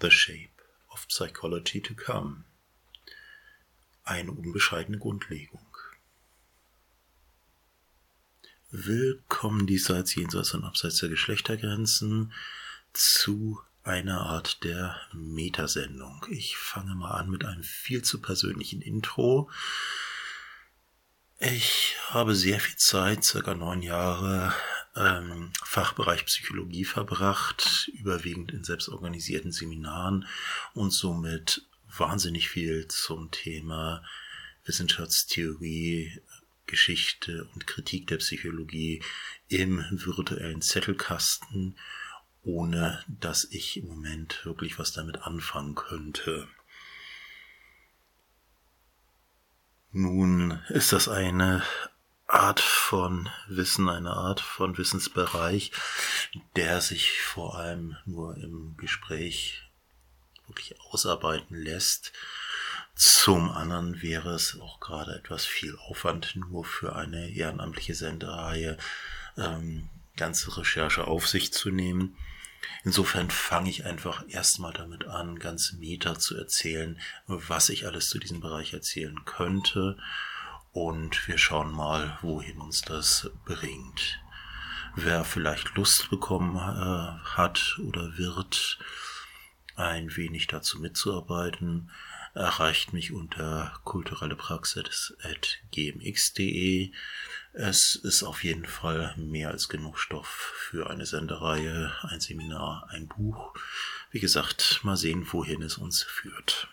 The Shape of Psychology to Come. Eine unbescheidene Grundlegung. Willkommen diesseits, jenseits und abseits der Geschlechtergrenzen zu einer Art der Metasendung. Ich fange mal an mit einem viel zu persönlichen Intro. Ich habe sehr viel Zeit, circa neun Jahre, ähm, Fachbereich Psychologie verbracht, überwiegend in selbstorganisierten Seminaren und somit wahnsinnig viel zum Thema Wissenschaftstheorie, Geschichte und Kritik der Psychologie im virtuellen Zettelkasten, ohne dass ich im Moment wirklich was damit anfangen könnte. Nun ist das eine Art von Wissen, eine Art von Wissensbereich, der sich vor allem nur im Gespräch wirklich ausarbeiten lässt. Zum anderen wäre es auch gerade etwas viel Aufwand nur für eine ehrenamtliche Sendereihe, ähm, ganze Recherche auf sich zu nehmen. Insofern fange ich einfach erstmal damit an, ganz Meter zu erzählen, was ich alles zu diesem Bereich erzählen könnte. Und wir schauen mal, wohin uns das bringt. Wer vielleicht Lust bekommen äh, hat oder wird, ein wenig dazu mitzuarbeiten, erreicht mich unter kulturellepraxis.gmx.de. Es ist auf jeden Fall mehr als genug Stoff für eine Sendereihe, ein Seminar, ein Buch. Wie gesagt, mal sehen, wohin es uns führt.